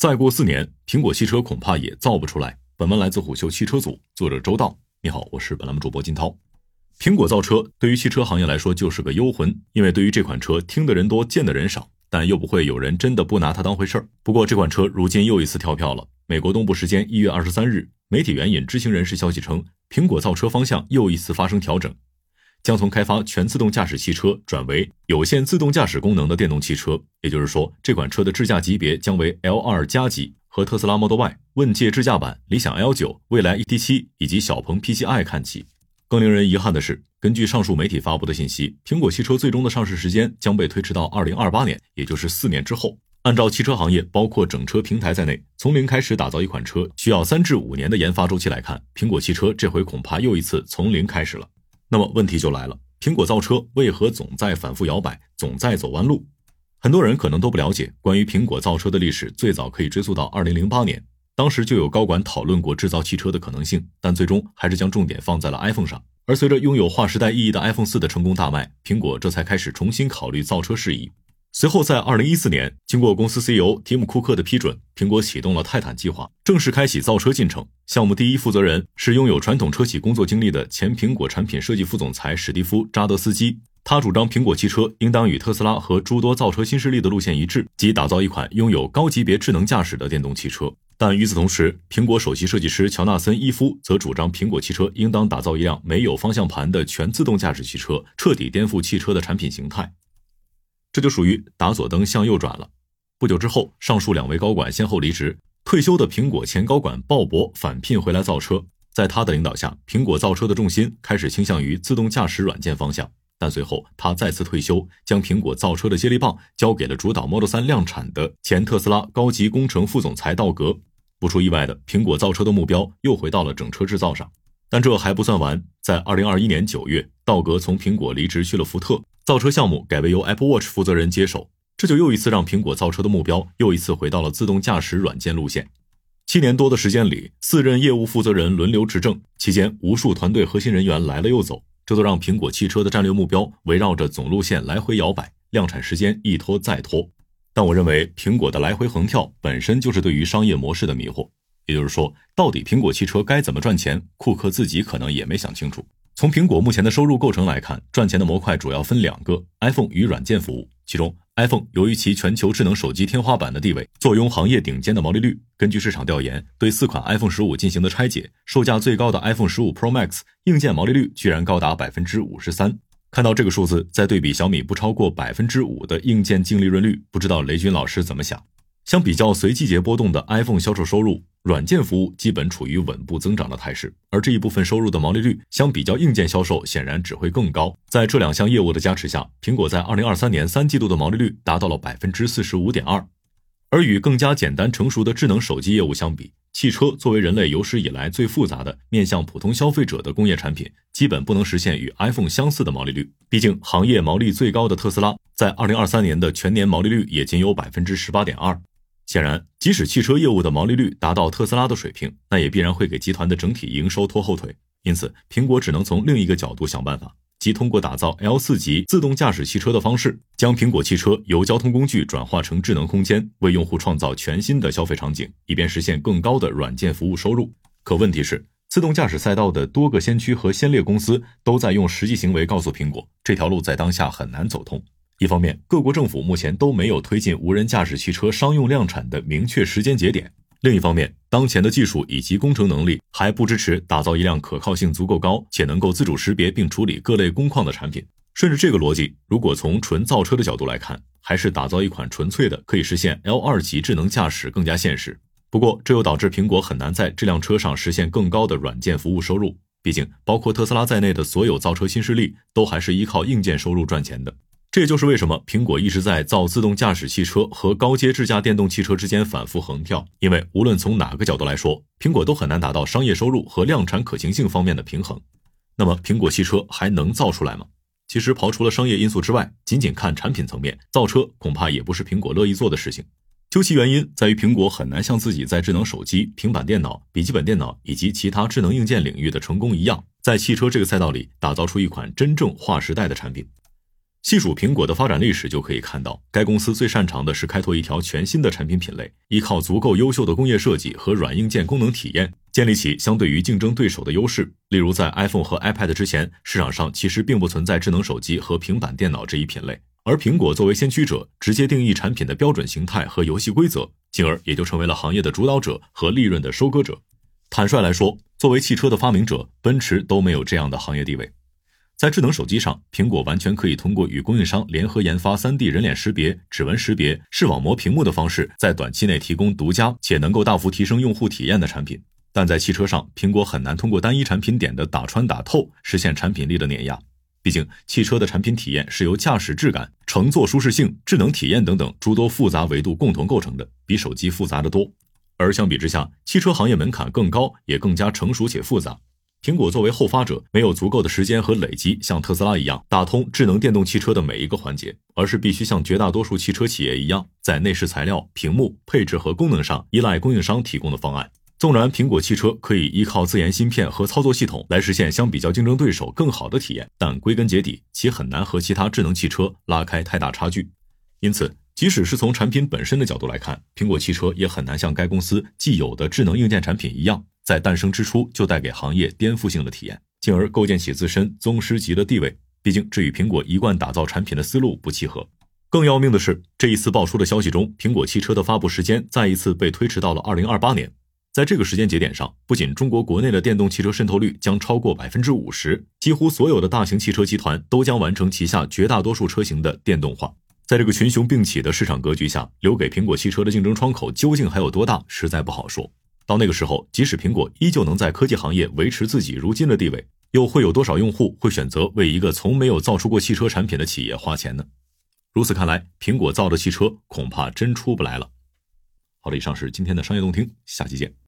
再过四年，苹果汽车恐怕也造不出来。本文来自虎嗅汽车组，作者周道。你好，我是本栏目主播金涛。苹果造车对于汽车行业来说就是个幽魂，因为对于这款车听的人多，见的人少，但又不会有人真的不拿它当回事儿。不过这款车如今又一次跳票了。美国东部时间一月二十三日，媒体援引知情人士消息称，苹果造车方向又一次发生调整。将从开发全自动驾驶汽车转为有限自动驾驶功能的电动汽车，也就是说，这款车的智驾级别将为 L2 加级，和特斯拉 Model Y、问界智驾版、理想 L9、蔚来 ET7 以及小鹏 P7i 看齐。更令人遗憾的是，根据上述媒体发布的信息，苹果汽车最终的上市时间将被推迟到2028年，也就是四年之后。按照汽车行业，包括整车平台在内，从零开始打造一款车需要三至五年的研发周期来看，苹果汽车这回恐怕又一次从零开始了。那么问题就来了，苹果造车为何总在反复摇摆，总在走弯路？很多人可能都不了解，关于苹果造车的历史，最早可以追溯到二零零八年，当时就有高管讨论过制造汽车的可能性，但最终还是将重点放在了 iPhone 上。而随着拥有划时代意义的 iPhone 四的成功大卖，苹果这才开始重新考虑造车事宜。随后，在二零一四年，经过公司 CEO 提姆·库克的批准，苹果启动了泰坦计划，正式开启造车进程。项目第一负责人是拥有传统车企工作经历的前苹果产品设计副总裁史蒂夫·扎德斯基。他主张苹果汽车应当与特斯拉和诸多造车新势力的路线一致，即打造一款拥有高级别智能驾驶的电动汽车。但与此同时，苹果首席设计师乔纳森·伊夫则主张苹果汽车应当打造一辆没有方向盘的全自动驾驶汽车，彻底颠覆汽车的产品形态。这就属于打左灯向右转了。不久之后，上述两位高管先后离职，退休的苹果前高管鲍勃返聘回来造车。在他的领导下，苹果造车的重心开始倾向于自动驾驶软件方向。但随后他再次退休，将苹果造车的接力棒交给了主导 Model 3量产的前特斯拉高级工程副总裁道格。不出意外的，苹果造车的目标又回到了整车制造上。但这还不算完，在2021年9月，道格从苹果离职去了福特。造车项目改为由 Apple Watch 负责人接手，这就又一次让苹果造车的目标又一次回到了自动驾驶软件路线。七年多的时间里，四任业务负责人轮流执政，期间无数团队核心人员来了又走，这都让苹果汽车的战略目标围绕着总路线来回摇摆，量产时间一拖再拖。但我认为，苹果的来回横跳本身就是对于商业模式的迷惑。也就是说，到底苹果汽车该怎么赚钱，库克自己可能也没想清楚。从苹果目前的收入构成来看，赚钱的模块主要分两个：iPhone 与软件服务。其中，iPhone 由于其全球智能手机天花板的地位，坐拥行业顶尖的毛利率。根据市场调研，对四款 iPhone 十五进行的拆解，售价最高的 iPhone 十五 Pro Max 硬件毛利率居然高达百分之五十三。看到这个数字，再对比小米不超过百分之五的硬件净利润率，不知道雷军老师怎么想？相比较随季节波动的 iPhone 销售收入，软件服务基本处于稳步增长的态势，而这一部分收入的毛利率相比较硬件销售显然只会更高。在这两项业务的加持下，苹果在2023年三季度的毛利率达到了百分之四十五点二。而与更加简单成熟的智能手机业务相比，汽车作为人类有史以来最复杂的面向普通消费者的工业产品，基本不能实现与 iPhone 相似的毛利率。毕竟，行业毛利最高的特斯拉在2023年的全年毛利率也仅有百分之十八点二。显然，即使汽车业务的毛利率达到特斯拉的水平，那也必然会给集团的整体营收拖后腿。因此，苹果只能从另一个角度想办法，即通过打造 L 四级自动驾驶汽车的方式，将苹果汽车由交通工具转化成智能空间，为用户创造全新的消费场景，以便实现更高的软件服务收入。可问题是，自动驾驶赛道的多个先驱和先烈公司都在用实际行为告诉苹果，这条路在当下很难走通。一方面，各国政府目前都没有推进无人驾驶汽车商用量产的明确时间节点；另一方面，当前的技术以及工程能力还不支持打造一辆可靠性足够高且能够自主识别并处理各类工况的产品。顺着这个逻辑，如果从纯造车的角度来看，还是打造一款纯粹的可以实现 L 二级智能驾驶更加现实。不过，这又导致苹果很难在这辆车上实现更高的软件服务收入。毕竟，包括特斯拉在内的所有造车新势力都还是依靠硬件收入赚钱的。这也就是为什么苹果一直在造自动驾驶汽车和高阶智驾电动汽车之间反复横跳，因为无论从哪个角度来说，苹果都很难达到商业收入和量产可行性方面的平衡。那么，苹果汽车还能造出来吗？其实，刨除了商业因素之外，仅仅看产品层面，造车恐怕也不是苹果乐意做的事情。究其原因，在于苹果很难像自己在智能手机、平板电脑、笔记本电脑以及其他智能硬件领域的成功一样，在汽车这个赛道里打造出一款真正划时代的产品。细数苹果的发展历史，就可以看到，该公司最擅长的是开拓一条全新的产品品类，依靠足够优秀的工业设计和软硬件功能体验，建立起相对于竞争对手的优势。例如，在 iPhone 和 iPad 之前，市场上其实并不存在智能手机和平板电脑这一品类，而苹果作为先驱者，直接定义产品的标准形态和游戏规则，进而也就成为了行业的主导者和利润的收割者。坦率来说，作为汽车的发明者，奔驰都没有这样的行业地位。在智能手机上，苹果完全可以通过与供应商联合研发 3D 人脸识别、指纹识别、视网膜屏幕的方式，在短期内提供独家且能够大幅提升用户体验的产品。但在汽车上，苹果很难通过单一产品点的打穿打透实现产品力的碾压。毕竟，汽车的产品体验是由驾驶质感、乘坐舒适性、智能体验等等诸多复杂维度共同构成的，比手机复杂的多。而相比之下，汽车行业门槛更高，也更加成熟且复杂。苹果作为后发者，没有足够的时间和累积，像特斯拉一样打通智能电动汽车的每一个环节，而是必须像绝大多数汽车企业一样，在内饰材料、屏幕配置和功能上依赖供应商提供的方案。纵然苹果汽车可以依靠自研芯片和操作系统来实现相比较竞争对手更好的体验，但归根结底，其很难和其他智能汽车拉开太大差距。因此，即使是从产品本身的角度来看，苹果汽车也很难像该公司既有的智能硬件产品一样。在诞生之初就带给行业颠覆性的体验，进而构建起自身宗师级的地位。毕竟这与苹果一贯打造产品的思路不契合。更要命的是，这一次爆出的消息中，苹果汽车的发布时间再一次被推迟到了二零二八年。在这个时间节点上，不仅中国国内的电动汽车渗透率将超过百分之五十，几乎所有的大型汽车集团都将完成旗下绝大多数车型的电动化。在这个群雄并起的市场格局下，留给苹果汽车的竞争窗口究竟还有多大，实在不好说。到那个时候，即使苹果依旧能在科技行业维持自己如今的地位，又会有多少用户会选择为一个从没有造出过汽车产品的企业花钱呢？如此看来，苹果造的汽车恐怕真出不来了。好了，以上是今天的商业动听，下期见。